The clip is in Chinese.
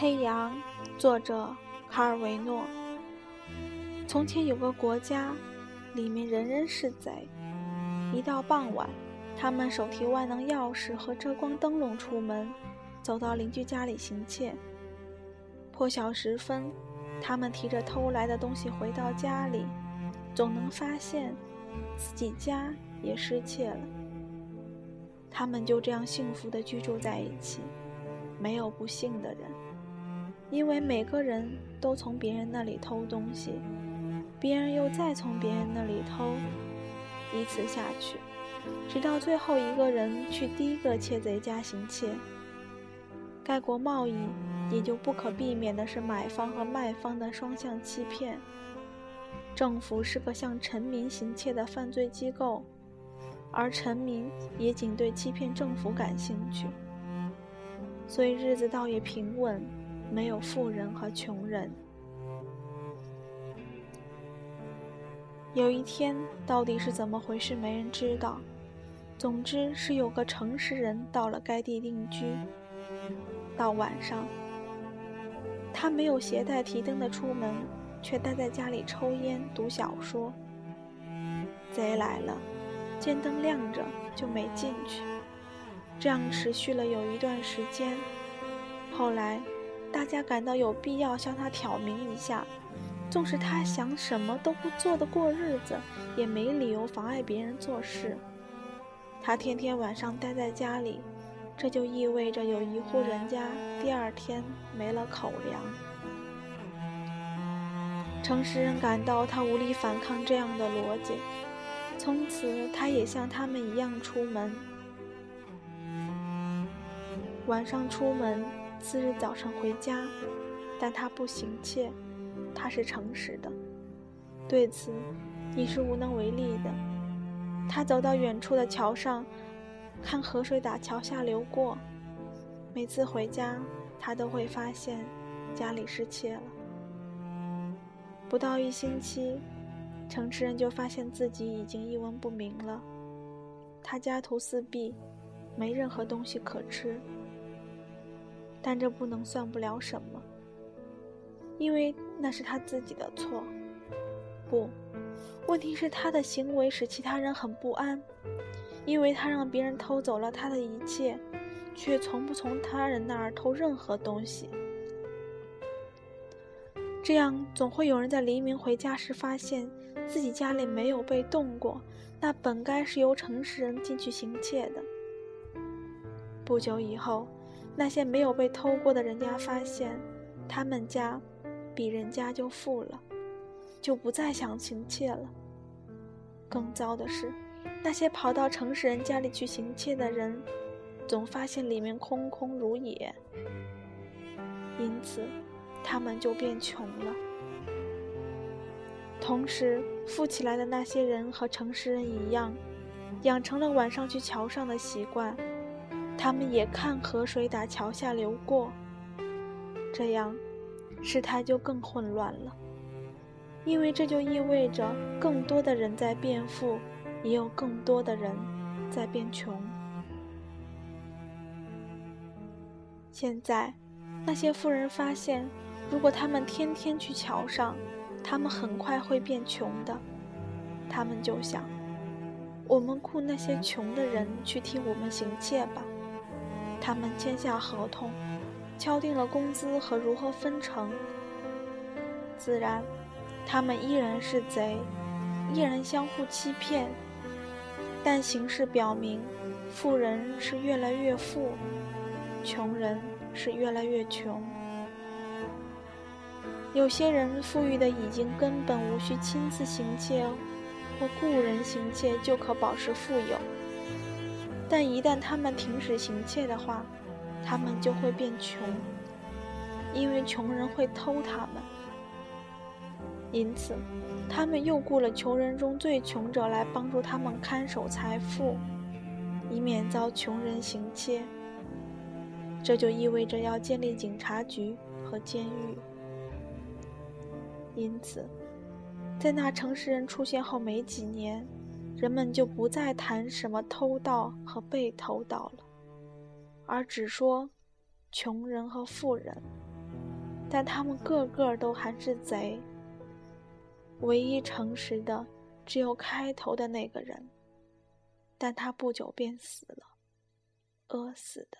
黑羊，作者卡尔维诺。从前有个国家，里面人人是贼。一到傍晚，他们手提万能钥匙和遮光灯笼出门，走到邻居家里行窃。破晓时分，他们提着偷来的东西回到家里，总能发现自己家也失窃了。他们就这样幸福地居住在一起，没有不幸的人。因为每个人都从别人那里偷东西，别人又再从别人那里偷，依次下去，直到最后一个人去第一个窃贼家行窃。该国贸易也就不可避免的是买方和卖方的双向欺骗。政府是个向臣民行窃的犯罪机构，而臣民也仅对欺骗政府感兴趣，所以日子倒也平稳。没有富人和穷人。有一天，到底是怎么回事，没人知道。总之是有个诚实人到了该地定居。到晚上，他没有携带提灯的出门，却待在家里抽烟读小说。贼来了，见灯亮着就没进去。这样持续了有一段时间，后来。大家感到有必要向他挑明一下，纵使他想什么都不做的过日子，也没理由妨碍别人做事。他天天晚上待在家里，这就意味着有一户人家第二天没了口粮。诚实人感到他无力反抗这样的逻辑，从此他也像他们一样出门，晚上出门。次日早上回家，但他不行窃，他是诚实的。对此，你是无能为力的。他走到远处的桥上，看河水打桥下流过。每次回家，他都会发现家里失窃了。不到一星期，城池人就发现自己已经一文不名了。他家徒四壁，没任何东西可吃。但这不能算不了什么，因为那是他自己的错。不，问题是他的行为使其他人很不安，因为他让别人偷走了他的一切，却从不从他人那儿偷任何东西。这样总会有人在黎明回家时发现自己家里没有被动过，那本该是由诚实人进去行窃的。不久以后。那些没有被偷过的人家发现，他们家比人家就富了，就不再想行窃了。更糟的是，那些跑到城市人家里去行窃的人，总发现里面空空如也，因此他们就变穷了。同时，富起来的那些人和城市人一样，养成了晚上去桥上的习惯。他们也看河水打桥下流过，这样，事态就更混乱了。因为这就意味着更多的人在变富，也有更多的人在变穷。现在，那些富人发现，如果他们天天去桥上，他们很快会变穷的。他们就想：我们雇那些穷的人去替我们行窃吧。他们签下合同，敲定了工资和如何分成。自然，他们依然是贼，依然相互欺骗。但形势表明，富人是越来越富，穷人是越来越穷。有些人富裕的已经根本无需亲自行窃或雇人行窃就可保持富有。但一旦他们停止行窃的话，他们就会变穷，因为穷人会偷他们。因此，他们又雇了穷人中最穷者来帮助他们看守财富，以免遭穷人行窃。这就意味着要建立警察局和监狱。因此，在那城市人出现后没几年。人们就不再谈什么偷盗和被偷盗了，而只说穷人和富人。但他们个个都还是贼。唯一诚实的只有开头的那个人，但他不久便死了，饿死的。